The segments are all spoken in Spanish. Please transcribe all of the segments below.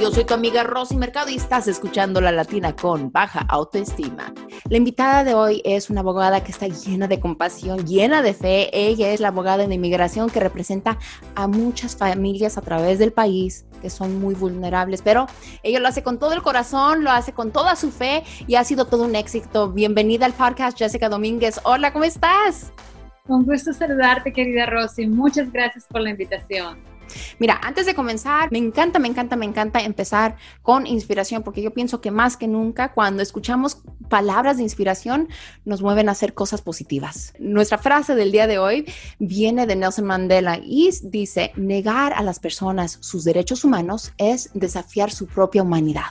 Yo soy tu amiga Rosy Mercado y estás escuchando La Latina con baja autoestima. La invitada de hoy es una abogada que está llena de compasión, llena de fe. Ella es la abogada de inmigración que representa a muchas familias a través del país que son muy vulnerables, pero ella lo hace con todo el corazón, lo hace con toda su fe y ha sido todo un éxito. Bienvenida al podcast, Jessica Domínguez. Hola, ¿cómo estás? Un gusto saludarte, querida Rosy. Muchas gracias por la invitación. Mira, antes de comenzar, me encanta, me encanta, me encanta empezar con inspiración, porque yo pienso que más que nunca, cuando escuchamos palabras de inspiración, nos mueven a hacer cosas positivas. Nuestra frase del día de hoy viene de Nelson Mandela y dice, negar a las personas sus derechos humanos es desafiar su propia humanidad.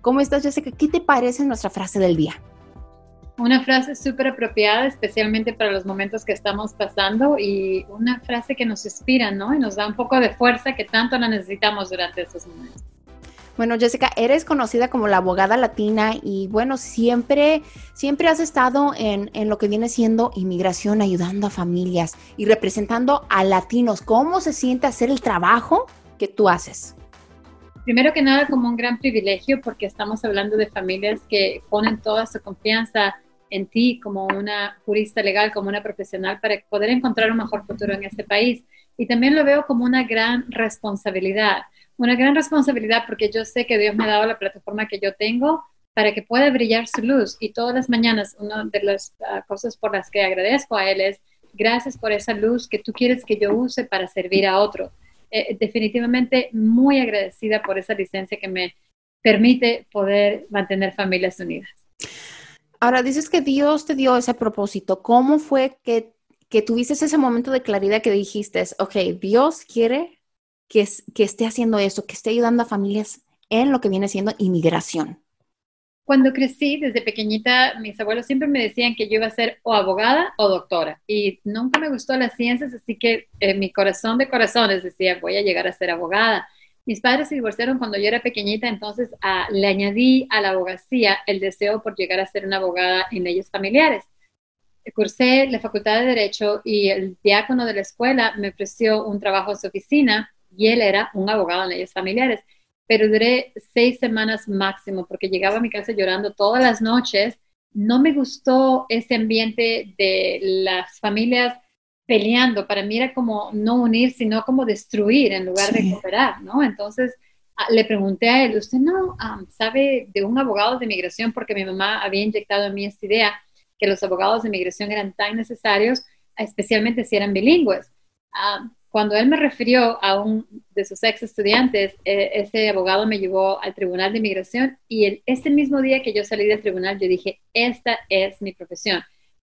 ¿Cómo estás, Jessica? ¿Qué te parece nuestra frase del día? Una frase súper apropiada, especialmente para los momentos que estamos pasando y una frase que nos inspira, ¿no? Y nos da un poco de fuerza que tanto la necesitamos durante estos momentos. Bueno, Jessica, eres conocida como la abogada latina y bueno, siempre, siempre has estado en, en, lo que viene siendo inmigración, ayudando a familias y representando a latinos. ¿Cómo se siente hacer el trabajo que tú haces? Primero que nada, como un gran privilegio porque estamos hablando de familias que ponen toda su confianza en ti como una jurista legal, como una profesional, para poder encontrar un mejor futuro en este país. Y también lo veo como una gran responsabilidad, una gran responsabilidad porque yo sé que Dios me ha dado la plataforma que yo tengo para que pueda brillar su luz. Y todas las mañanas, una de las uh, cosas por las que agradezco a Él es, gracias por esa luz que tú quieres que yo use para servir a otro. Eh, definitivamente muy agradecida por esa licencia que me permite poder mantener familias unidas. Ahora dices que Dios te dio ese propósito. ¿Cómo fue que, que tuviste ese momento de claridad que dijiste, ok, Dios quiere que, que esté haciendo eso, que esté ayudando a familias en lo que viene siendo inmigración? Cuando crecí, desde pequeñita, mis abuelos siempre me decían que yo iba a ser o abogada o doctora. Y nunca me gustó las ciencias, así que en mi corazón de corazones decía, voy a llegar a ser abogada. Mis padres se divorciaron cuando yo era pequeñita, entonces ah, le añadí a la abogacía el deseo por llegar a ser una abogada en leyes familiares. Cursé la Facultad de Derecho y el diácono de la escuela me ofreció un trabajo en su oficina y él era un abogado en leyes familiares. Pero duré seis semanas máximo porque llegaba a mi casa llorando todas las noches. No me gustó ese ambiente de las familias peleando, para mí era como no unir, sino como destruir en lugar de cooperar, ¿no? Entonces ah, le pregunté a él, ¿usted no sabe de un abogado de migración? Porque mi mamá había inyectado en mí esta idea que los abogados de migración eran tan necesarios, especialmente si eran bilingües. cuando él me refirió a un de sus ex estudiantes, e, ese abogado me llevó al tribunal de migración y el, ese mismo día que yo salí del tribunal, yo dije, esta es mi profesión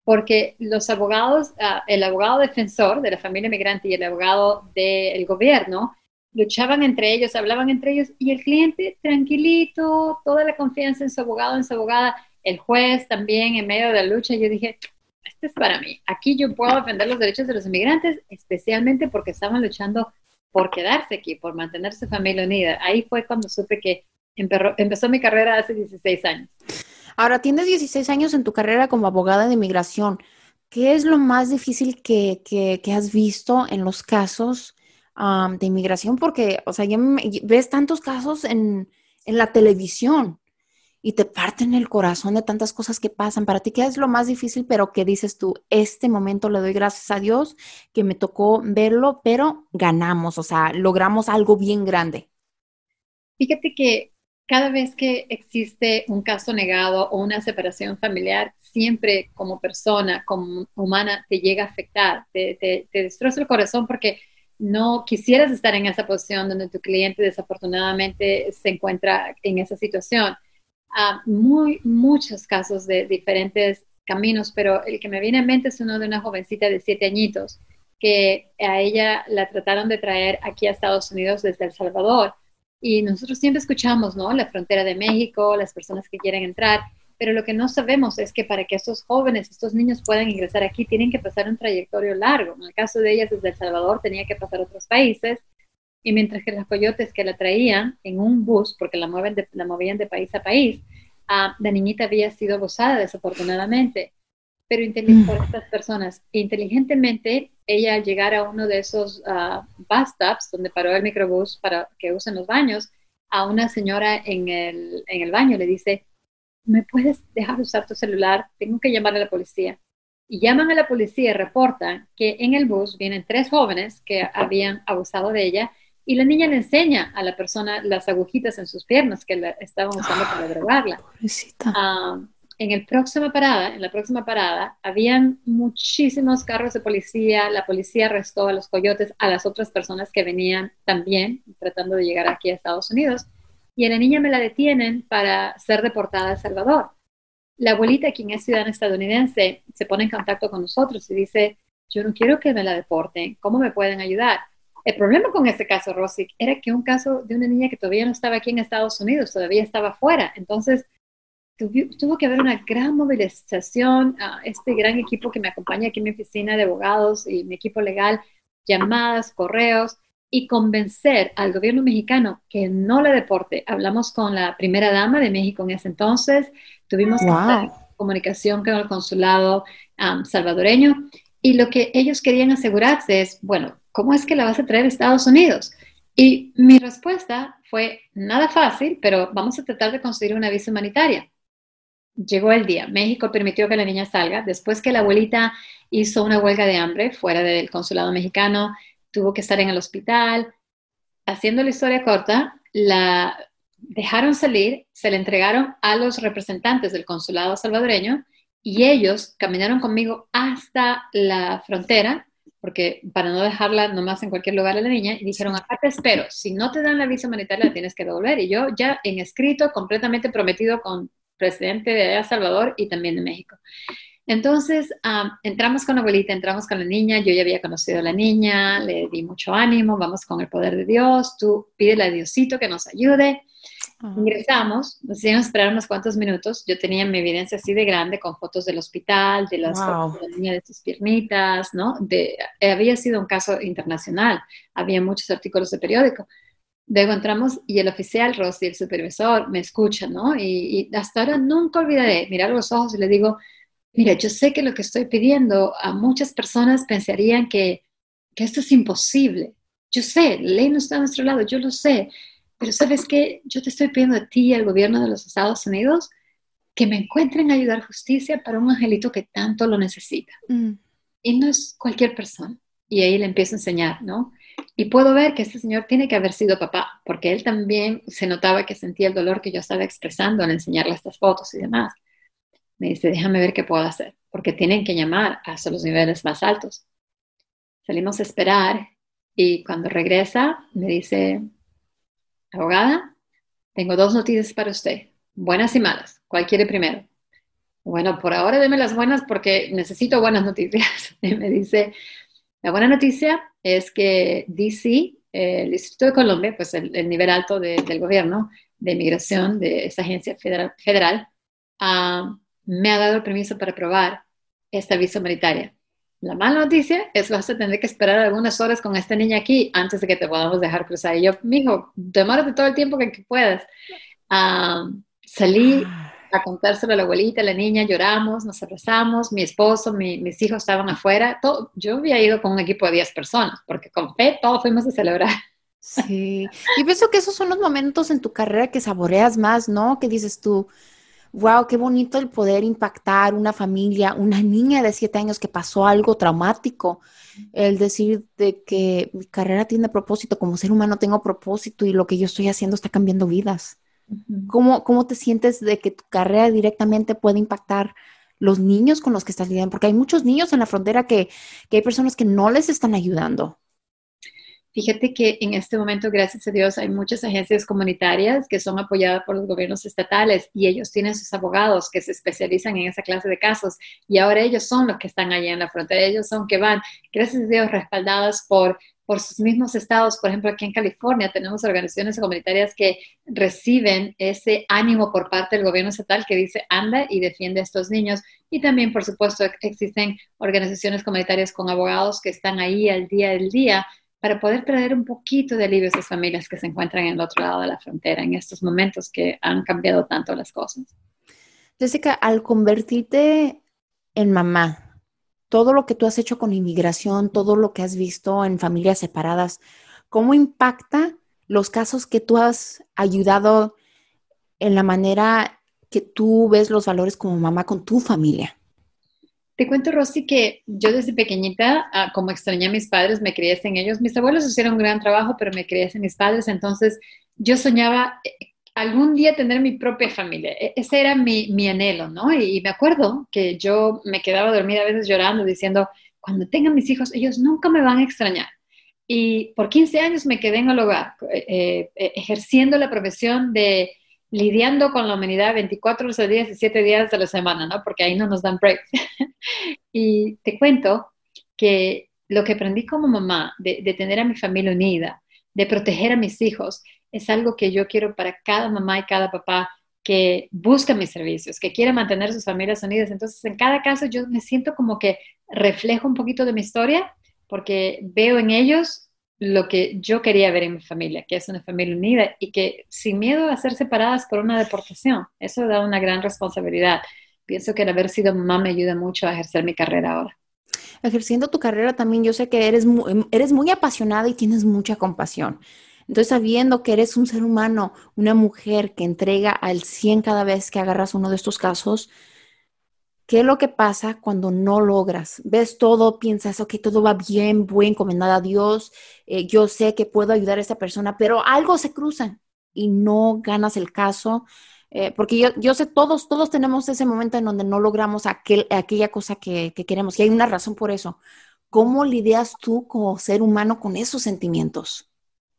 porque los abogados, ah, el abogado defensor de la familia migrante y el abogado del gobierno luchaban entre ellos, hablaban entre ellos y el cliente tranquilito, toda la confianza en su abogado, en su abogada, el juez también en medio de la lucha. Yo dije, este es para mí. Aquí yo puedo defender los derechos de los inmigrantes, especialmente porque estaban luchando por quedarse aquí, por mantener su familia unida. Ahí fue cuando supe que empezó mi carrera hace 16 años. Ahora, tienes 16 años en tu carrera como abogada de inmigración. ¿Qué es lo más difícil que, has visto en los casos de inmigración? Porque, o sea, ya ves tantos casos en, la televisión y te parten el corazón de tantas cosas que pasan. Para ti, ¿qué es lo más difícil, pero que dices tú, este momento le doy gracias a Dios que me tocó verlo, pero ganamos, o sea, logramos algo bien grande? Fíjate que cada vez que existe un caso negado o una separación familiar, siempre como persona, como humana, te llega a afectar, te, destroza el corazón porque no quisieras estar en esa posición donde tu cliente desafortunadamente se encuentra en esa situación. Hay muy, muchos casos de diferentes caminos, pero el que me viene en mente es uno de una jovencita de siete añitos que a ella la trataron de traer aquí a Estados Unidos desde El Salvador y nosotros siempre escuchamos, ¿no? La frontera de México, las personas que quieren entrar, pero lo que no sabemos es que para que estos jóvenes, estos niños puedan ingresar aquí, tienen que pasar un trayectorio largo. En el caso de ellas, desde El Salvador, tenía que pasar a otros países, y mientras que los coyotes que la traían en un bus, porque la, mueven la movían de país a país, uh, la niñita había sido abusada desafortunadamente pero por estas personas. Inteligentemente, ella al llegar a uno de esos uh, bus stops donde paró el microbús para que usen los baños, a una señora en el, en el baño, le dice, ¿me puedes dejar usar tu celular? Tengo que llamar a la policía. Y llaman a la policía y reportan que en el bus vienen tres jóvenes que habían abusado de ella y la niña le enseña a la persona las agujitas en sus piernas que la estaban usando para drogarla. Ah, en el próxima parada, en la próxima parada, habían muchísimos carros de policía. La policía arrestó a los coyotes, a las otras personas que venían también tratando de llegar aquí a Estados Unidos. Y a la niña me la detienen para ser deportada a Salvador. La abuelita, quien es ciudadana estadounidense, se pone en contacto con nosotros y dice, yo no quiero que me la deporten, ¿cómo me pueden ayudar? El problema con este caso, Rosy, era que un caso de una niña que todavía no estaba aquí en Estados Unidos, todavía estaba fuera. Entonces, tuvo que haber una gran movilización, a este gran equipo que me acompaña aquí en mi oficina de abogados y mi equipo legal, llamadas, correos, y convencer al gobierno mexicano que no la deporte. Hablamos con la primera dama de México en ese entonces, tuvimos comunicación con el consulado um, salvadoreño y lo que ellos querían asegurarse es, bueno, ¿cómo es que la vas a traer a Estados Unidos? Y mi respuesta fue, nada fácil, pero vamos a tratar de conseguir una visa humanitaria. Llegó el día, México permitió que la niña salga, después que la abuelita hizo una huelga de hambre fuera del consulado mexicano, tuvo que estar en el hospital. Haciendo la historia corta, la dejaron salir, se le entregaron a los representantes del consulado salvadoreño y ellos caminaron conmigo hasta la frontera porque para no dejarla nomás en cualquier lugar a la niña, y dijeron, acá te espero, si no te dan la visa humanitaria la tienes que devolver. Y yo ya en escrito, completamente prometido con presidente de El Salvador y también de México. Entonces, entramos con la abuelita, entramos con la niña, yo ya había conocido a la niña, le di mucho ánimo, vamos con el poder de Dios, tú pídele a Diosito que nos ayude. Ingresamos, nos hicieron esperar unos cuantos minutos. Yo tenía mi evidencia así de grande con fotos del hospital, de las fotos de la niña de sus piernitas, ¿no? De, había sido un caso internacional, había muchos artículos de periódico. Luego entramos y el oficial, Rosy, el supervisor, me escucha, ¿no? Y, y, hasta ahora nunca olvidaré mirar los ojos y le digo, mira, yo sé que lo que estoy pidiendo a muchas personas pensarían que, que esto es imposible. Yo sé, la ley no está a nuestro lado, yo lo sé, pero sabes qué, yo te estoy pidiendo a ti y al gobierno de los Estados Unidos que me encuentren a ayudar justicia para un angelito que tanto lo necesita. Mm. Y no es cualquier persona. Y ahí le empiezo a enseñar, ¿no? Y puedo ver que este señor tiene que haber sido papá, porque él también se notaba que sentía el dolor que yo estaba expresando al enseñarle estas fotos y demás. Me dice, déjame ver qué puedo hacer, porque tienen que llamar hasta los niveles más altos. Salimos a esperar y cuando regresa me dice, abogada, tengo dos noticias para usted, buenas y malas. ¿Cuál quiere primero? Bueno, por ahora deme las buenas porque necesito buenas noticias. Y me dice, la buena noticia es que DC, el Distrito de Colombia, pues el, nivel alto del gobierno de migración de esa agencia federal, ah, me ha dado el permiso para probar esta visa humanitaria. La mala noticia es que vas a tener que esperar algunas horas con esta niña aquí antes de que te podamos dejar cruzar. Y yo, mijo, demórate todo el tiempo que, puedas. salí ah. A contárselo a la abuelita, a la niña, lloramos, nos abrazamos, mi esposo, mis hijos estaban afuera. Todo, yo había ido con un equipo de 10 personas, porque con fe todos fuimos a celebrar. Sí, y pienso que esos son los momentos en tu carrera que saboreas más, ¿no? Que dices tú, wow, qué bonito el poder impactar una familia, una niña de siete años que pasó algo traumático, el decir de que mi carrera tiene propósito, como ser humano tengo propósito y lo que yo estoy haciendo está cambiando vidas. ¿Cómo, ¿Cómo te sientes de que tu carrera directamente puede impactar los niños con los que estás lidiando? Porque hay muchos niños en la frontera que, que hay personas que no les están ayudando. Fíjate que en este momento, gracias a Dios, hay muchas agencias comunitarias que son apoyadas por los gobiernos estatales y ellos tienen sus abogados que se especializan en esa clase de casos y ahora ellos son los que están allá en la frontera, ellos son que van, gracias a Dios, respaldados por por sus mismos estados, por ejemplo, aquí en California tenemos organizaciones comunitarias que reciben ese ánimo por parte del gobierno estatal que dice anda y defiende a estos niños. Y también, por supuesto, existen organizaciones comunitarias con abogados que están ahí al día del día para poder traer un poquito de alivio a esas familias que se encuentran en el otro lado de la frontera en estos momentos que han cambiado tanto las cosas. Jessica, al convertirte en mamá, todo lo que tú has hecho con inmigración, todo lo que has visto en familias separadas, ¿cómo impacta los casos que tú has ayudado en la manera que tú ves los valores como mamá con tu familia? Te cuento, Rosy, que yo desde pequeñita, ah, como extrañé a mis padres, me crié en ellos. Mis abuelos hicieron un gran trabajo, pero me crié en mis padres. Entonces, yo soñaba eh, algún día tener mi propia familia. E, ese era mi, mi anhelo, ¿no? Y, me acuerdo que yo me quedaba dormida a veces llorando, diciendo, cuando tengan mis hijos, ellos nunca me van a extrañar. Y por 15 años me quedé en el hogar, eh, eh, ejerciendo la profesión de lidiando con la humaniddías 24 horas al día y 7 días de la semana, ¿no? Porque ahí no nos dan breaks. y te cuento que lo que aprendí como mamá, de, de, tener a mi familia unida, de proteger a mis hijos, es algo que yo quiero para cada mamá y cada papá que busca mis servicios, que quiere mantener sus familias unidas. Entonces, en cada caso yo me siento como que reflejo un poquito de mi historia porque veo en ellos lo que yo quería ver en mi familia, que es una familia unida y que sin miedo a ser separadas por una deportación. Eso da una gran responsabilidad. Pienso que el haber sido mamá me ayuda mucho a ejercer mi carrera ahora. Ejerciendo tu carrera también, yo sé que eres muy, eres muy apasionada y tienes mucha compasión. Entonces, sabiendo que eres un ser humano, una mujer que entrega al 100 cada vez que agarras uno de estos casos, ¿Qué es lo que pasa cuando no logras? Ves todo, piensas, ok, todo va bien, voy encomendada a Dios, eh, yo sé que puedo ayudar a esta persona, pero algo se cruza y no ganas el caso. Eh, porque yo, yo, sé, todos, todos tenemos ese momento en donde no logramos aquel, aquella cosa que, que queremos y hay una razón por eso. ¿Cómo lidias tú como ser humano con esos sentimientos?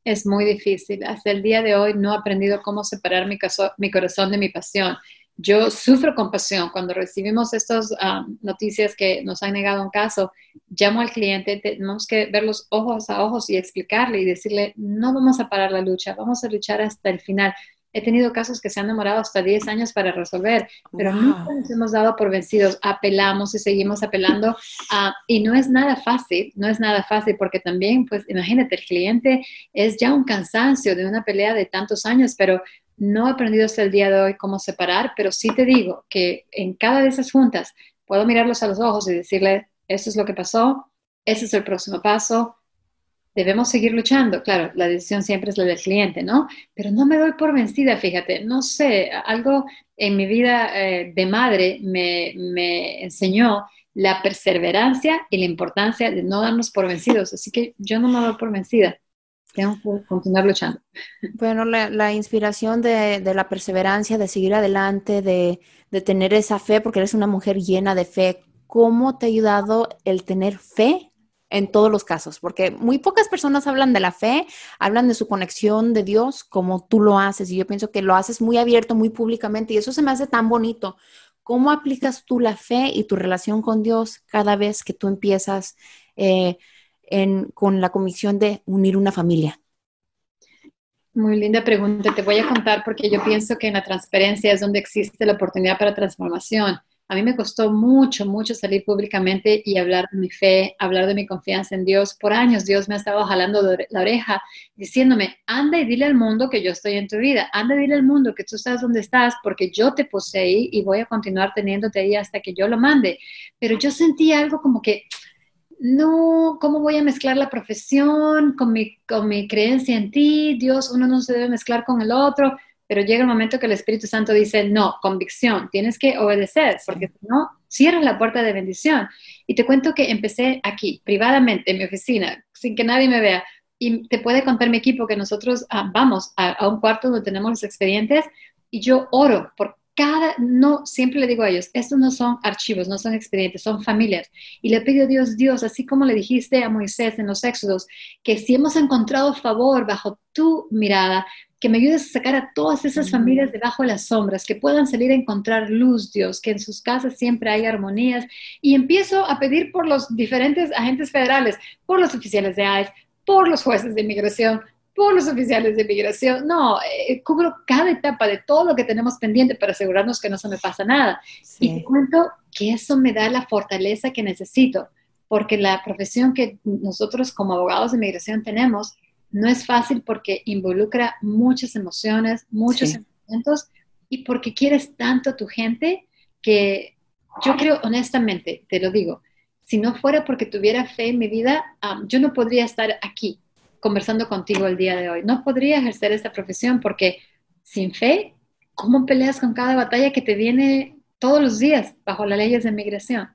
Es muy difícil. Hasta el día de hoy no he aprendido cómo separar mi, caso, mi corazón de mi pasión yo sufro compasión cuando recibimos estas ah, noticias que nos han negado un caso. Llamo al cliente, tenemos que verlos ojos a ojos y explicarle y decirle, no vamos a parar la lucha, vamos a luchar hasta el final. He tenido casos que se han demorado hasta 10 años para resolver, pero nunca nos hemos dado por vencidos. Apelamos y seguimos apelando. Uh, y no es nada fácil, no es nada fácil porque también, pues imagínate, el cliente es ya un cansancio de una pelea de tantos años, pero no he aprendido hasta el día de hoy cómo separar, pero sí te digo que en cada de esas juntas puedo mirarlos a los ojos y decirle, esto es lo que pasó, ese es el próximo paso, debemos seguir luchando. Claro, la decisión siempre es la del cliente, ¿no? Pero no me doy por vencida, fíjate, no sé, algo en mi vida eh, de madre me, me enseñó la perseverancia y la importancia de no darnos por vencidos, así que yo no me doy por vencida tengo que continuar luchando. Bueno, la, inspiración de, la perseverancia, de seguir adelante, de, tener esa fe, porque eres una mujer llena de fe. ¿Cómo te ha ayudado el tener fe en todos los casos? Porque muy pocas personas hablan de la fe, hablan de su conexión de Dios como tú lo haces. Y yo pienso que lo haces muy abierto, muy públicamente, y eso se me hace tan bonito. ¿Cómo aplicas tú la fe y tu relación con Dios cada vez que tú empiezas? Eh, con la comisión de unir una familia? Muy linda pregunta. Te voy a contar porque yo pienso que en la transparencia es donde existe la oportunidad para transformación. A mí me costó mucho, mucho salir públicamente y hablar de mi fe, hablar de mi confianza en Dios. Por años Dios me ha estado jalando la oreja, diciéndome, anda y dile al mundo que yo estoy en tu vida, anda y dile al mundo que tú sabes dónde estás porque yo te poseí y voy a continuar teniéndote ahí hasta que yo lo mande. Pero yo sentí algo como que, no, ¿cómo voy a mezclar la profesión con mi, con mi creencia en ti? Dios, uno no se debe mezclar con el otro, pero llega el momento que el Espíritu Santo dice, no, convicción, tienes que obedecer, porque si no, cierras la puerta de bendición. Y te cuento que empecé aquí, privadamente, en mi oficina, sin que nadie me vea. Y te puede contar mi equipo que nosotros ah, vamos a, a un cuarto donde tenemos los expedientes y yo oro por cada, no, siempre le digo a ellos, estos no son archivos, no son expedientes, son familias. Y le pido a Dios, Dios, así como le dijiste a Moisés en los Éxodos, que si hemos encontrado favor bajo tu mirada, que me ayudes a sacar a todas esas familias debajo de las sombras, que puedan salir a encontrar luz, Dios, que en sus casas siempre hay armonías. Y empiezo a pedir por los diferentes agentes federales, por los oficiales de ICE, por los jueces de inmigración, por los oficiales de migración. No, eh, cubro cada etapa de todo lo que tenemos pendiente para asegurarnos que no se me pasa nada. Y te cuento que eso me da la fortaleza que necesito, porque la profesión que nosotros como abogados de migración tenemos no es fácil porque involucra muchas emociones, muchos sentimientos y porque quieres tanto a tu gente que yo creo honestamente, te lo digo, si no fuera porque tuviera fe en mi vida, yo no podría estar aquí conversando contigo el día de hoy. No podría ejercer esta profesión porque sin fe, ¿cómo peleas con cada batalla que te viene todos los días bajo las leyes de migración?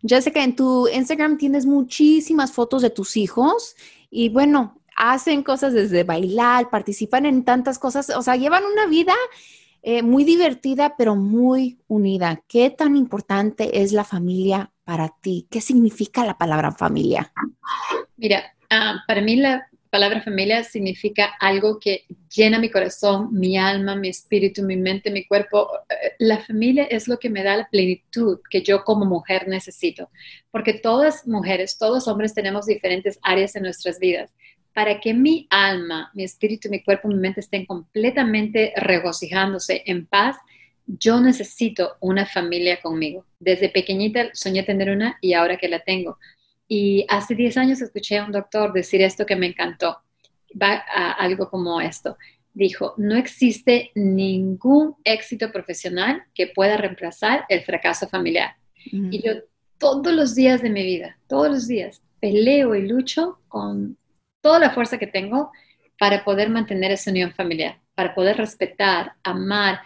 Jessica, en tu Instagram tienes muchísimas fotos de tus hijos y bueno, hacen cosas desde bailar, participan en tantas cosas, o sea, llevan una vida eh, muy divertida, pero muy unida. ¿Qué tan importante es la familia para ti? ¿Qué significa la palabra familia? Mira, ah, para mí la palabra familia significa algo que llena mi corazón, mi alma, mi espíritu, mi mente, mi cuerpo. Eh, la familia es lo que me da la plenitud que yo como mujer necesito, porque todas mujeres, todos hombres tenemos diferentes áreas en nuestras vidas para que mi alma, mi espíritu, mi cuerpo, mi mente estén completamente regocijándose en paz, yo necesito una familia conmigo. Desde pequeñita soñé tener una y ahora que la tengo. Y hace 10 años escuché a un doctor decir esto que me encantó. Va a algo como esto. Dijo, no existe ningún éxito profesional que pueda reemplazar el fracaso familiar. Y yo todos los días de mi vida, todos los días, peleo y lucho con toda la fuerza que tengo para poder mantener esa unión familiar, para poder respetar, amar,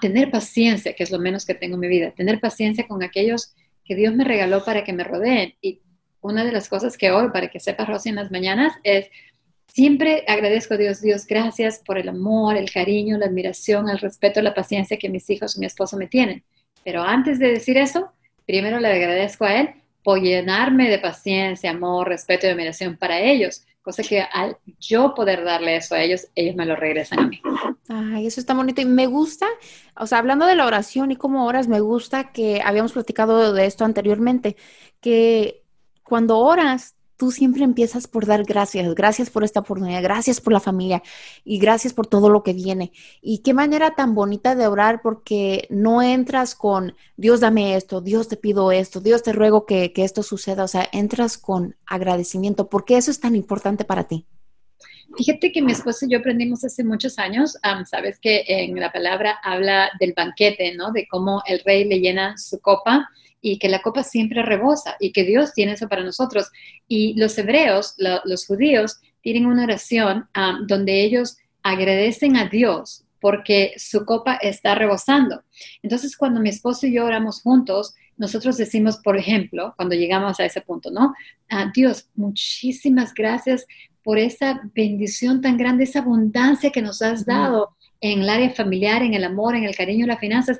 tener paciencia, que es lo menos que tengo en mi vida, tener paciencia con aquellos que Dios me regaló para que me rodeen. Y una de las cosas que hoy, para que sepa Rosy en las mañanas, es siempre agradezco a Dios, Dios, gracias por el amor, el cariño, la admiración, el respeto, la paciencia que mis hijos y mi esposo me tienen. Pero antes de decir eso, primero le agradezco a Él por llenarme de paciencia, amor, respeto y admiración para ellos Cosa que al yo poder darle eso a ellos, ellos me lo regresan a mí. Ay, eso está bonito. Y me gusta, o sea, hablando de la oración y cómo oras, me gusta que habíamos platicado de esto anteriormente, que cuando oras, tú siempre empiezas por dar gracias, gracias por esta oportunidad, gracias por la familia y gracias por todo lo que viene. Y qué manera tan bonita de orar porque no entras con Dios dame esto, Dios te pido esto, Dios te ruego que, esto suceda, o sea, entras con agradecimiento. ¿Por qué eso es tan importante para ti? Fíjate que mi esposo y yo aprendimos hace muchos años, sabes que en la palabra habla del banquete, ¿no? De cómo el rey le llena su copa y que la copa siempre rebosa y que Dios tiene eso para nosotros. Y los hebreos, los judíos, tienen una oración donde ellos agradecen a Dios porque su copa está rebosando. Entonces, cuando mi esposo y yo oramos juntos, nosotros decimos, por ejemplo, cuando llegamos a ese punto, ¿no? a Dios, muchísimas gracias por esa bendición tan grande, esa abundancia que nos has dado en el área familiar, en el amor, en el cariño, en las finanzas.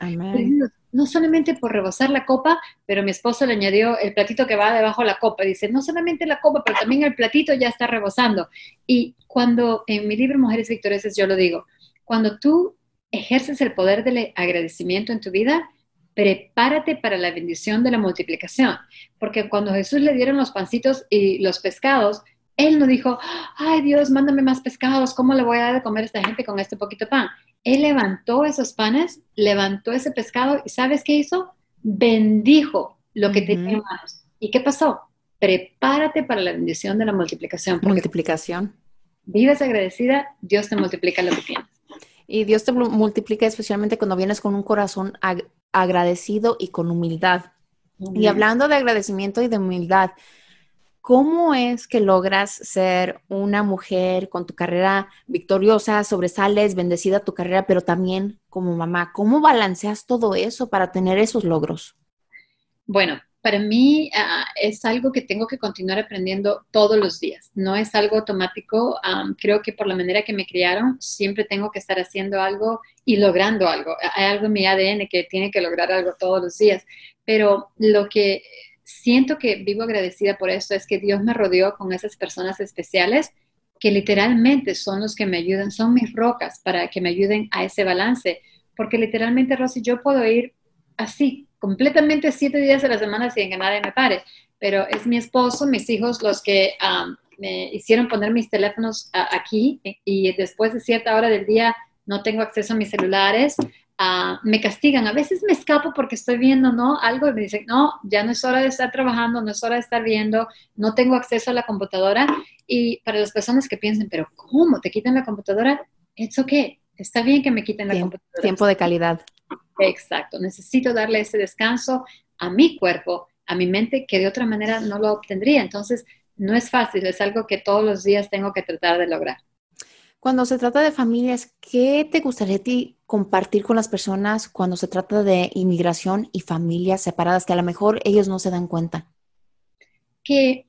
No solamente por rebosar la copa, pero mi esposo le añadió el platito que va debajo de la copa. Dice, no solamente la copa, pero también el platito ya está rebosando. Y cuando en mi libro Mujeres Victoriosas yo lo digo, cuando tú ejerces el poder del agradecimiento en tu vida, prepárate para la bendición de la multiplicación. Porque cuando Jesús le dieron los pancitos y los pescados, él no dijo, ay Dios, mándame más pescados, ¿cómo le voy a dar de comer a esta gente con este poquito pan? Él levantó esos panes, levantó ese pescado y ¿sabes qué hizo? Bendijo lo que tenía en manos. ¿Y qué pasó? Prepárate para la bendición de la multiplicación. Multiplicación. Vives agradecida, Dios te multiplica lo que tienes. Y Dios te multiplica especialmente cuando vienes con un corazón agradecido y con humildad. Y hablando de agradecimiento y de humildad, ¿Cómo es que logras ser una mujer con tu carrera victoriosa, sobresales, bendecida tu carrera, pero también como mamá? ¿Cómo balanceas todo eso para tener esos logros? Bueno, para mí ah, es algo que tengo que continuar aprendiendo todos los días. No es algo automático. creo que por la manera que me criaron, siempre tengo que estar haciendo algo y logrando algo. Hay algo en mi ADN que tiene que lograr algo todos los días. Pero lo que siento que vivo agradecida por esto, es que Dios me rodeó con esas personas especiales que literalmente son los que me ayudan, son mis rocas para que me ayuden a ese balance. Porque literalmente, Rosy, yo puedo ir así, completamente siete días de la semana sin que nadie me pare, pero es mi esposo, mis hijos los que me hicieron poner mis teléfonos aquí y después de cierta hora del día no tengo acceso a mis celulares. Ah, me castigan. A veces me escapo porque estoy viendo, ¿no? Algo y me dicen, no, ya no es hora de estar trabajando, no es hora de estar viendo, no tengo acceso a la computadora. Y para las personas que piensen, pero ¿cómo? ¿Te quitan la computadora? Es ok, está bien que me quiten la computadora. Tiempo de calidad. Exacto, necesito darle ese descanso a mi cuerpo, a mi mente, que de otra manera no lo obtendría. Entonces, no es fácil, es algo que todos los días tengo que tratar de lograr. Cuando se trata de familias, ¿qué te gustaría a ti compartir con las personas cuando se trata de inmigración y familias separadas que a lo mejor ellos no se dan cuenta? Que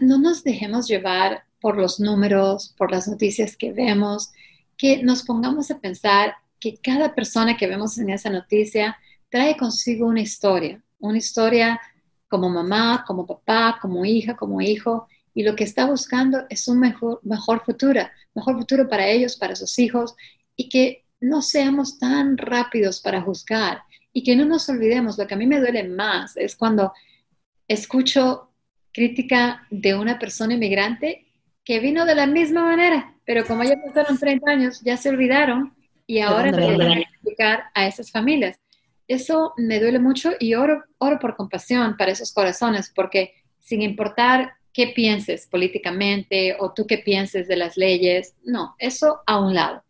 no nos dejemos llevar por los números, por las noticias que vemos, que nos pongamos a pensar que cada persona que vemos en esa noticia trae consigo una historia, una historia como mamá, como papá, como hija, como hijo, y lo que está buscando es un mejor, mejor futuro, mejor futuro para ellos, para sus hijos, y que no seamos tan rápidos para juzgar y que no nos olvidemos, lo que a mí me duele más es cuando escucho crítica de una persona inmigrante que vino de la misma manera, pero como ya pasaron 30 años, ya se olvidaron y ahora empiezan a explicar a esas familias. Eso me duele mucho y oro, oro por compasión para esos corazones, porque sin importar qué pienses políticamente o tú qué pienses de las leyes, no, eso a un lado.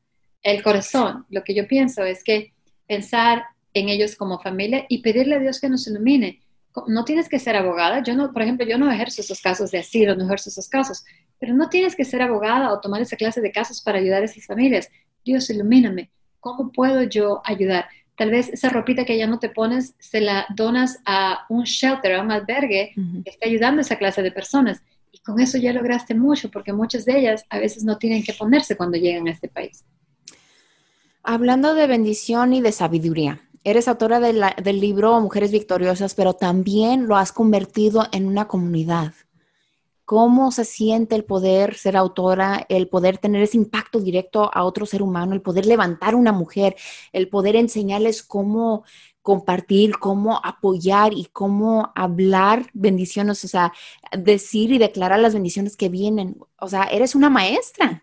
El corazón, lo que yo pienso es que pensar en ellos como familia y pedirle a Dios que nos ilumine. No tienes que ser abogada. Yo no, por ejemplo, yo no ejerzo esos casos de asilo, no ejerzo esos casos, pero no tienes que ser abogada o tomar esa clase de casos para ayudar a esas familias. Dios, ilumíname. ¿Cómo puedo yo ayudar? Tal vez esa ropita que ya no te pones, se la donas a un shelter, a un albergue que está ayudando a esa clase de personas. Y con eso ya lograste mucho, porque muchas de ellas a veces no tienen que ponerse cuando llegan a este país. Hablando de bendición y de sabiduría, eres autora del libro Mujeres Victoriosas, pero también lo has convertido en una comunidad cómo se siente el poder ser autora, el poder tener ese impacto directo a otro ser humano, el poder levantar a una mujer, el poder enseñarles cómo compartir, cómo apoyar y cómo hablar bendiciones, o sea, decir y declarar las bendiciones que vienen. O sea, eres una maestra.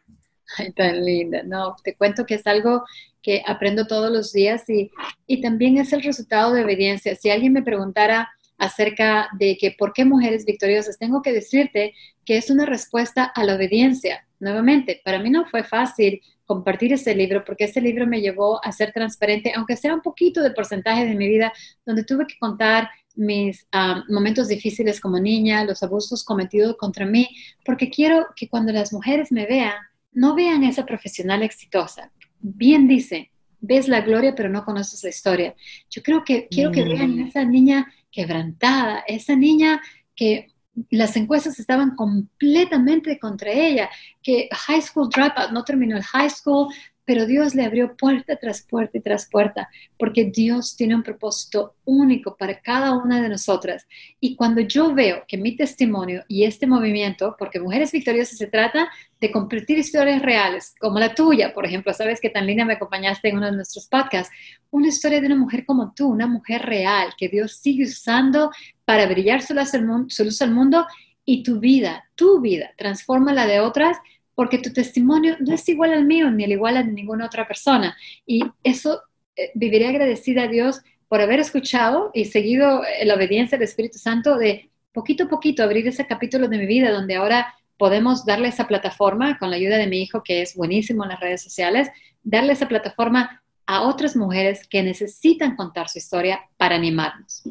Ay, tan linda. No, te cuento que es algo que aprendo todos los días y, y también es el resultado de obediencia. Si alguien me preguntara, acerca de que por qué mujeres victoriosas, tengo que decirte que es una respuesta a la obediencia. Nuevamente, para mí no fue fácil compartir ese libro porque ese libro me llevó a ser transparente, aunque sea un poquito de porcentaje de mi vida, donde tuve que contar mis ah, momentos difíciles como niña, los abusos cometidos contra mí, porque quiero que cuando las mujeres me vean, no vean esa profesional exitosa. Bien dice, ves la gloria pero no conoces la historia. Yo creo que quiero que vean mm. esa niña quebrantada, esa niña que las encuestas estaban completamente contra ella, que high school dropout, no terminó el high school, pero Dios le abrió puerta tras puerta y tras puerta, porque Dios tiene un propósito único para cada una de nosotras. Y cuando yo veo que mi testimonio y este movimiento, porque Mujeres Victoriosas se trata de compartir historias reales, como la tuya, por ejemplo, sabes que tan linda me acompañaste en uno de nuestros podcasts, una historia de una mujer como tú, una mujer real, que Dios sigue usando para brillar su luz al mundo, y tu vida, tu vida, transforma la de otras porque tu testimonio no es igual al mío ni al igual a ninguna otra persona. Y eso eh, viviré agradecida a Dios por haber escuchado y seguido eh, la obediencia del Espíritu Santo de poquito a poquito abrir ese capítulo de mi vida donde ahora podemos darle esa plataforma con la ayuda de mi hijo que es buenísimo en las redes sociales, darle esa plataforma a otras mujeres que necesitan contar su historia para animarnos.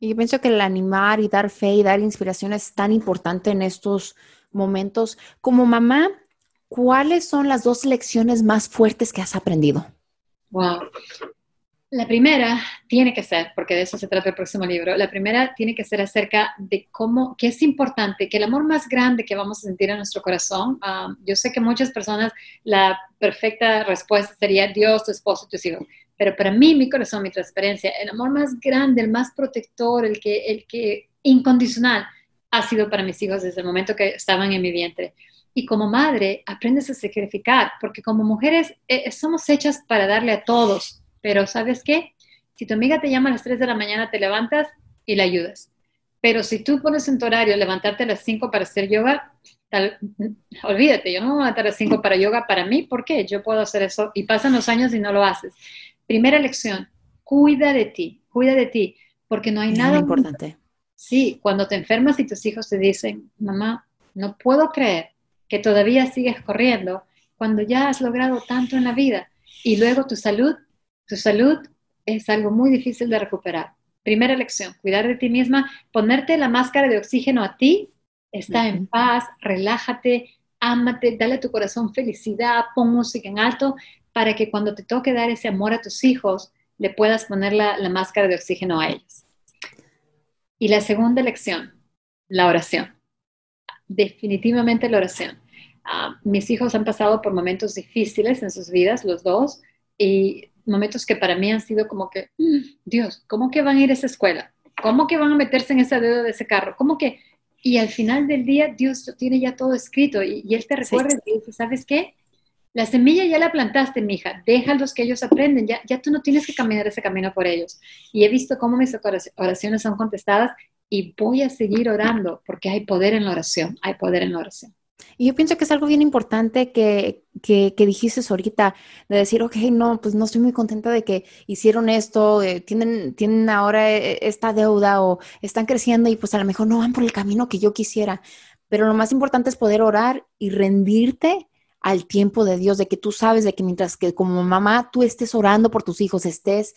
Y yo pienso que el animar y dar fe y dar inspiración es tan importante en estos momentos. Como mamá, ¿cuáles son las dos lecciones más fuertes que has aprendido? Wow. La primera tiene que ser, porque de eso se trata el próximo libro, la primera tiene que ser acerca de cómo, que es importante, que el amor más grande que vamos a sentir en nuestro corazón, um, yo sé que muchas personas la perfecta respuesta sería Dios, tu esposo, tus hijos, pero para mí, mi corazón, mi transparencia, el amor más grande, el más protector, el que, el que incondicional, ha sido para mis hijos desde el momento que estaban en mi vientre. Y como madre, aprendes a sacrificar, porque como mujeres eh, somos hechas para darle a todos. Pero ¿sabes qué? Si tu amiga te llama a las 3 de la mañana, te levantas y la ayudas. Pero si tú pones en tu horario levantarte a las 5 para hacer yoga, olvídate, yo no me voy a levantar a las 5 para yoga para mí, ¿por qué? Yo puedo hacer eso y pasan los años y no lo haces. Primera lección, cuida de ti, cuida de ti, porque no hay nada importante. Sí, cuando te enfermas y tus hijos te dicen, mamá, no puedo creer que todavía sigues corriendo cuando ya has logrado tanto en la vida. Y luego tu salud, tu salud es algo muy difícil de recuperar. Primera lección, cuidar de ti misma, ponerte la máscara de oxígeno a ti está en paz, relájate, ámate, dale a tu corazón felicidad, pon música en alto para que cuando te toque dar ese amor a tus hijos, le puedas poner la, la máscara de oxígeno a ellos. Y la segunda lección, la oración. Definitivamente la oración. Ah, mis hijos han pasado por momentos difíciles en sus vidas, los dos, y momentos que para mí han sido como que, mm, Dios, ¿cómo que van a ir a esa escuela? ¿Cómo que van a meterse en esa deuda de ese carro? ¿Cómo que? Y al final del día, Dios lo tiene ya todo escrito y, Él te recuerda y dice, ¿sabes qué? La semilla ya la plantaste, mija, déjalos que ellos aprenden, ya, ya tú no tienes que caminar ese camino por ellos. Y he visto cómo mis oraciones son contestadas y voy a seguir orando porque hay poder en la oración, hay poder en la oración. Y yo pienso que es algo bien importante que, que, que, ahorita, de decir, ok, no, pues no estoy muy contenta de que hicieron esto, eh, tienen, tienen ahora eh, esta deuda o están creciendo y pues a lo mejor no van por el camino que yo quisiera. Pero lo más importante es poder orar y rendirte al tiempo de Dios, de que tú sabes de que mientras que como mamá tú estés orando por tus hijos, estés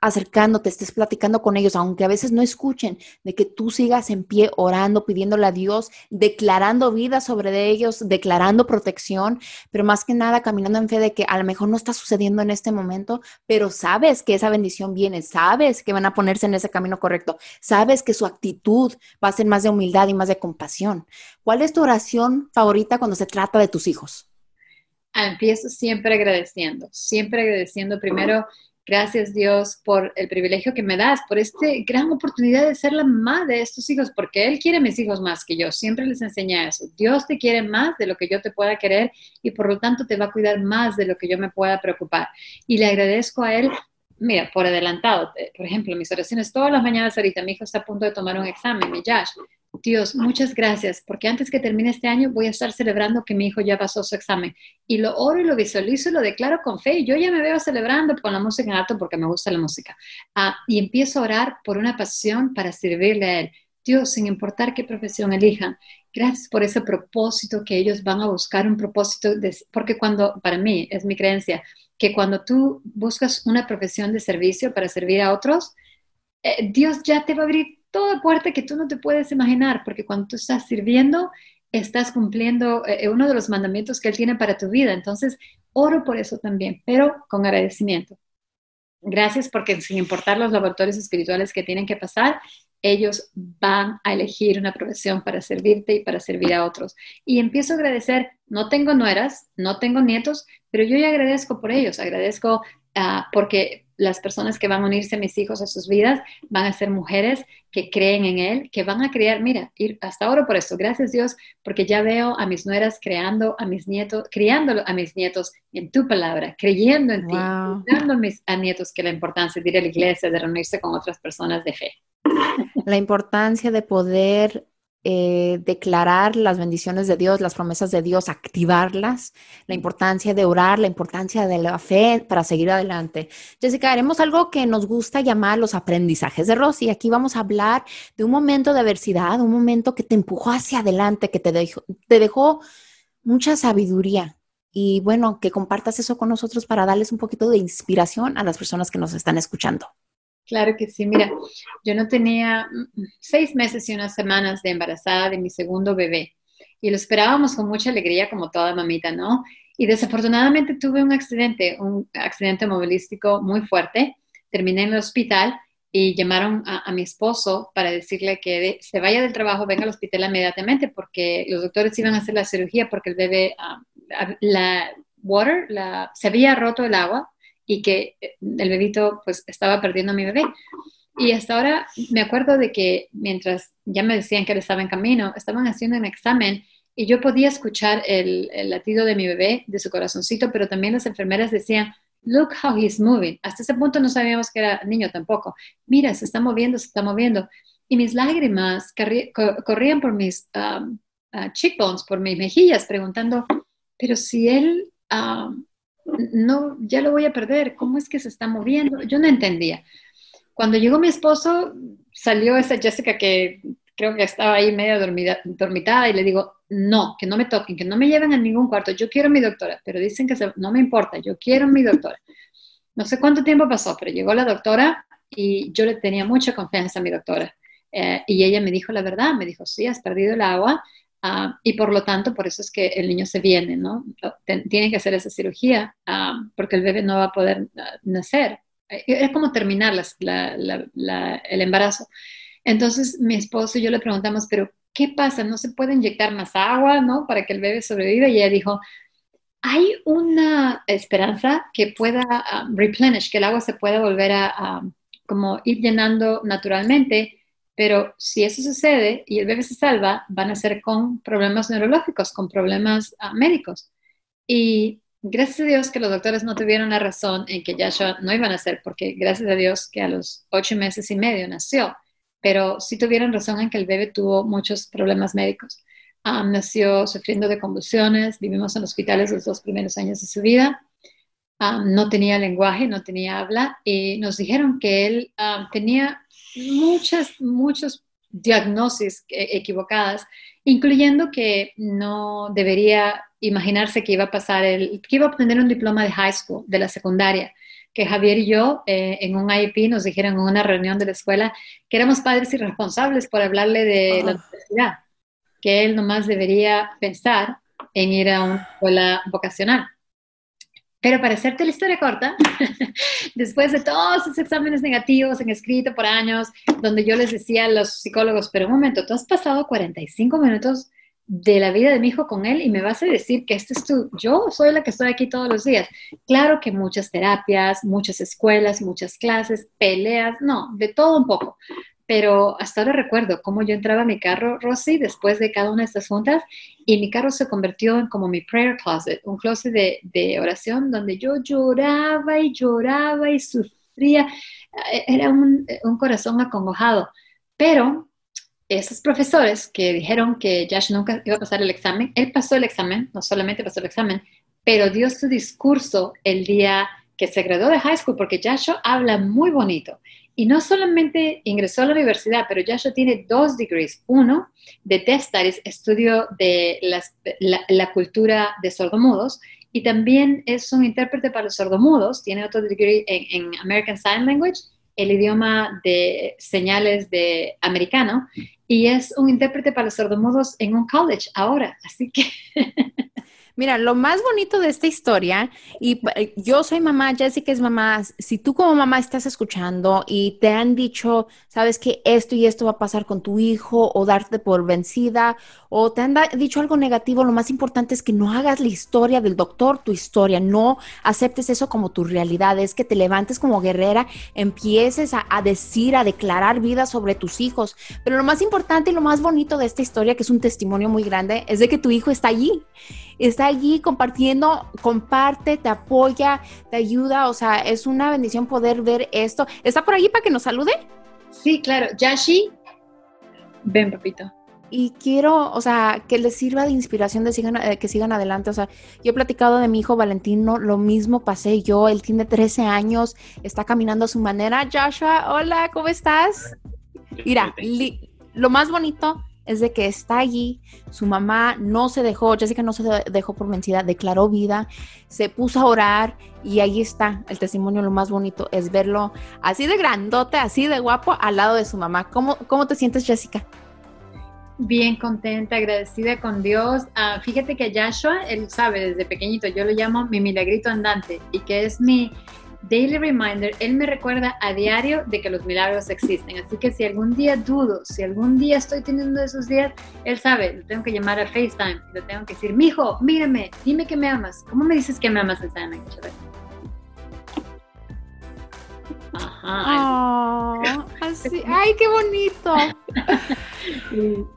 acercándote, estés platicando con ellos, aunque a veces no escuchen, de que tú sigas en pie orando, pidiéndole a Dios, declarando vida sobre ellos, declarando protección, pero más que nada caminando en fe de que a lo mejor no está sucediendo en este momento, pero sabes que esa bendición viene, sabes que van a ponerse en ese camino correcto, sabes que su actitud va a ser más de humildad y más de compasión. ¿Cuál es tu oración favorita cuando se trata de tus hijos? Empiezo siempre agradeciendo, siempre agradeciendo primero Gracias Dios por el privilegio que me das, por esta gran oportunidad de ser la mamá de estos hijos, porque Él quiere a mis hijos más que yo. Siempre les enseña eso. Dios te quiere más de lo que yo te pueda querer y por lo tanto te va a cuidar más de lo que yo me pueda preocupar. Y le agradezco a Él mira, por adelantado, eh, por ejemplo, mis oraciones todas las mañanas ahorita, mi hijo está a punto de tomar un examen, mi Josh. Dios, muchas gracias, porque antes que termine este año voy a estar celebrando que mi hijo ya pasó su examen. Y lo oro y lo visualizo y lo declaro con fe. Y yo ya me veo celebrando con la música en alto porque me gusta la música. Ah, y empiezo a orar por una pasión para servirle a Él. Dios, sin importar qué profesión elijan, gracias por ese propósito que ellos van a buscar, un propósito, porque cuando, para mí, es mi creencia, que cuando tú buscas una profesión de servicio para servir a otros, eh, Dios ya te va a abrir toda puerta que tú no te puedes imaginar, porque cuando tú estás sirviendo, estás cumpliendo eh, uno de los mandamientos que Él tiene para tu vida. Entonces, oro por eso también, pero con agradecimiento. Gracias porque sin importar los laboratorios espirituales que tienen que pasar, ellos van a elegir una profesión para servirte y para servir a otros. Y empiezo a agradecer, no tengo nueras, no tengo nietos, pero yo ya agradezco por ellos, agradezco uh, porque las personas que van a unirse a mis hijos a sus vidas van a ser mujeres que creen en Él, que van a crear, mira, ir hasta ahora por esto, gracias Dios, porque ya veo a mis nueras creando a mis nietos, criando a mis nietos en tu palabra, creyendo en ti, dando a mis a nietos que la importancia de ir a la iglesia, de reunirse con otras personas de fe. La importancia de poder eh, declarar las bendiciones de Dios, las promesas de Dios, activarlas, la importancia de orar, la importancia de la fe para seguir adelante. Jessica, haremos algo que nos gusta llamar los aprendizajes de Rosy. Aquí vamos a hablar de un momento de adversidad, un momento que te empujó hacia adelante, que te dejó, te dejó mucha sabiduría. Y bueno, que compartas eso con nosotros para darles un poquito de inspiración a las personas que nos están escuchando. Claro que sí, mira, yo no tenía seis meses y unas semanas de embarazada de mi segundo bebé y lo esperábamos con mucha alegría como toda mamita, ¿no? Y desafortunadamente tuve un accidente, un accidente movilístico muy fuerte, terminé en el hospital y llamaron a, mi esposo para decirle que se vaya del trabajo, venga al hospital inmediatamente porque los doctores iban a hacer la cirugía porque el bebé, ah, la water, la, se había roto el agua y que eh, el bebito pues estaba perdiendo a mi bebé. Y hasta ahora me acuerdo de que mientras ya me decían que él estaba en camino, estaban haciendo un examen y yo podía escuchar el, latido de mi bebé, de su corazoncito, pero también las enfermeras decían, look how he's moving. Hasta ese punto no sabíamos que era niño tampoco. Mira, se está moviendo, se está moviendo. Y mis lágrimas corrían por mis um, uh, cheekbones, por mis mejillas, preguntando, pero si él um, no, ya lo voy a perder, ¿cómo es que se está moviendo? Yo no entendía. Cuando llegó mi esposo, salió esa Jessica que creo que estaba ahí medio dormida, dormitada y le digo, no, que no me toquen, que no me lleven a ningún cuarto, yo quiero mi doctora, pero dicen que no me importa, yo quiero mi doctora. No sé cuánto tiempo pasó, pero llegó la doctora y yo le tenía mucha confianza a mi doctora. Eh, y ella me dijo la verdad, me dijo, sí, has perdido el agua ah, y por lo tanto, por eso es que el niño se viene, ¿no? Tiene que hacer esa cirugía ah, porque el bebé no va a poder ah, nacer. Eh, es como terminar el embarazo. Entonces mi esposo y yo le preguntamos, pero ¿qué pasa? ¿No se puede inyectar más agua, ¿no? Para que el bebé sobreviva. Y ella dijo, hay una esperanza que pueda replenish, que el agua se pueda volver a como ir llenando naturalmente, pero si eso sucede y el bebé se salva, van a ser con problemas neurológicos, con problemas ah, médicos. Y gracias a Dios que los doctores no tuvieron la razón en que Yashua no iban a nacer, porque gracias a Dios que a los ocho meses y medio nació, pero sí tuvieron razón en que el bebé tuvo muchos problemas médicos. Ah, nació sufriendo de convulsiones, vivimos en hospitales los dos primeros años de su vida no tenía lenguaje, no tenía habla, y nos dijeron que él tenía muchas, muchos diagnosis e, equivocadas, incluyendo que no debería imaginarse que iba a pasar, el, que iba a obtener un diploma de high school, de la secundaria, que Javier y yo eh, en un IEP nos dijeron en una reunión de la escuela que éramos padres irresponsables por hablarle de la universidad, que él nomás debería pensar en ir a una escuela vocacional. Pero para hacerte la historia corta, después de todos esos exámenes negativos en escrito por años, donde yo les decía a los psicólogos, pero un momento, tú has pasado 45 minutos de la vida de mi hijo con él y me vas a decir que este es tu, yo soy la que estoy aquí todos los días. Claro que muchas terapias, muchas escuelas, muchas clases, peleas, no, de todo un poco pero hasta ahora recuerdo cómo yo entraba a mi carro, Rosy, después de cada una de estas juntas, y mi carro se convirtió en como mi prayer closet, un closet de, oración donde yo lloraba y lloraba y sufría. Eh, era un, corazón acongojado. Pero esos profesores que dijeron que Josh nunca iba a pasar el examen, él pasó el examen, no solamente pasó el examen, pero dio su discurso el día que se graduó de high school, porque Joshua habla muy bonito. Y no solamente ingresó a la universidad, pero Joshua tiene dos degrees. Uno de Deaf Studies, estudio de la, cultura de sordomudos, y también es un intérprete para los sordomudos. Tiene otro degree en, American Sign Language, el idioma de señales de americano, y es un intérprete para los sordomudos en un college ahora. Así que Mira, lo más bonito de esta historia, y eh, yo soy mamá, Jessica es mamá, si tú como mamá estás escuchando y te han dicho, sabes que esto y esto va a pasar con tu hijo, o darte por vencida, o te han dicho algo negativo, lo más importante es que no hagas la historia del doctor tu historia, no aceptes eso como tu realidad, es que te levantes como guerrera, empieces a, decir, a declarar vida sobre tus hijos. Pero lo más importante y lo más bonito de esta historia, que es un testimonio muy grande, es de que tu hijo está allí allí compartiendo, comparte, te apoya, te ayuda, o sea, es una bendición poder ver esto. ¿Está por allí para que nos salude? Sí, claro. Yashi, ven, papito. Y quiero, o sea, que les sirva de inspiración de sigan, que sigan adelante. O sea, yo he platicado de mi hijo Valentino, lo mismo pasé yo. Él tiene 13 años, está caminando a su manera. Joshua, hola, ¿cómo estás? Mira, lo más bonito es de que está allí, su mamá no se dejó, Jessica no se dejó por vencida, declaró vida, se puso a orar y ahí está el testimonio, lo más bonito es verlo así de grandote, así de guapo al lado de su mamá. ¿Cómo, cómo te sientes, Jessica? Bien contenta, agradecida con Dios. Ah, fíjate que Joshua, él sabe desde pequeñito, yo lo llamo mi milagrito andante y que es mi, daily reminder, él me recuerda a diario de que los milagros existen. Así que si algún día dudo, si algún día estoy teniendo esos días, él sabe, lo tengo que llamar a FaceTime, lo tengo que decir, mijo, mírame, dime que me amas. ¿Cómo me dices que me amas, Susana? Ajá. así. Ay, qué bonito.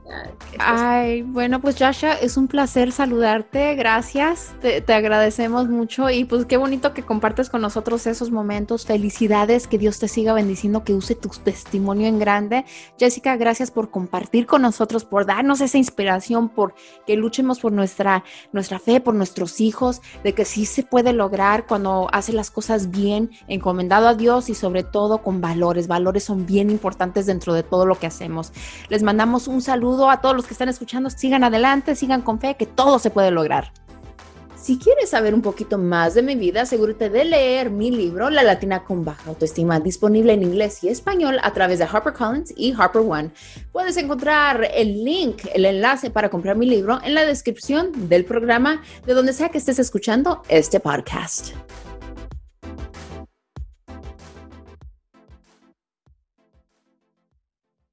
Ay, bueno, pues Joshua, es un placer saludarte, gracias, te, agradecemos mucho y pues qué bonito que compartes con nosotros esos momentos, felicidades, que Dios te siga bendiciendo, que use tu testimonio en grande. Jessica, gracias por compartir con nosotros, por darnos esa inspiración, por que luchemos por nuestra, nuestra fe, por nuestros hijos, de que sí se puede lograr cuando hace las cosas bien, encomendado a Dios y sobre todo con valores, valores son bien importantes dentro de todo lo que hacemos. Les mandamos un saludo a todos los que están escuchando. Sigan adelante, sigan con fe, que todo se puede lograr. Si quieres saber un poquito más de mi vida, asegúrate de leer mi libro La Latina con Baja Autoestima, disponible en inglés y español a través de HarperCollins y Harper One. Puedes encontrar el link, el enlace para comprar mi libro en la descripción del programa de donde sea que estés escuchando este podcast.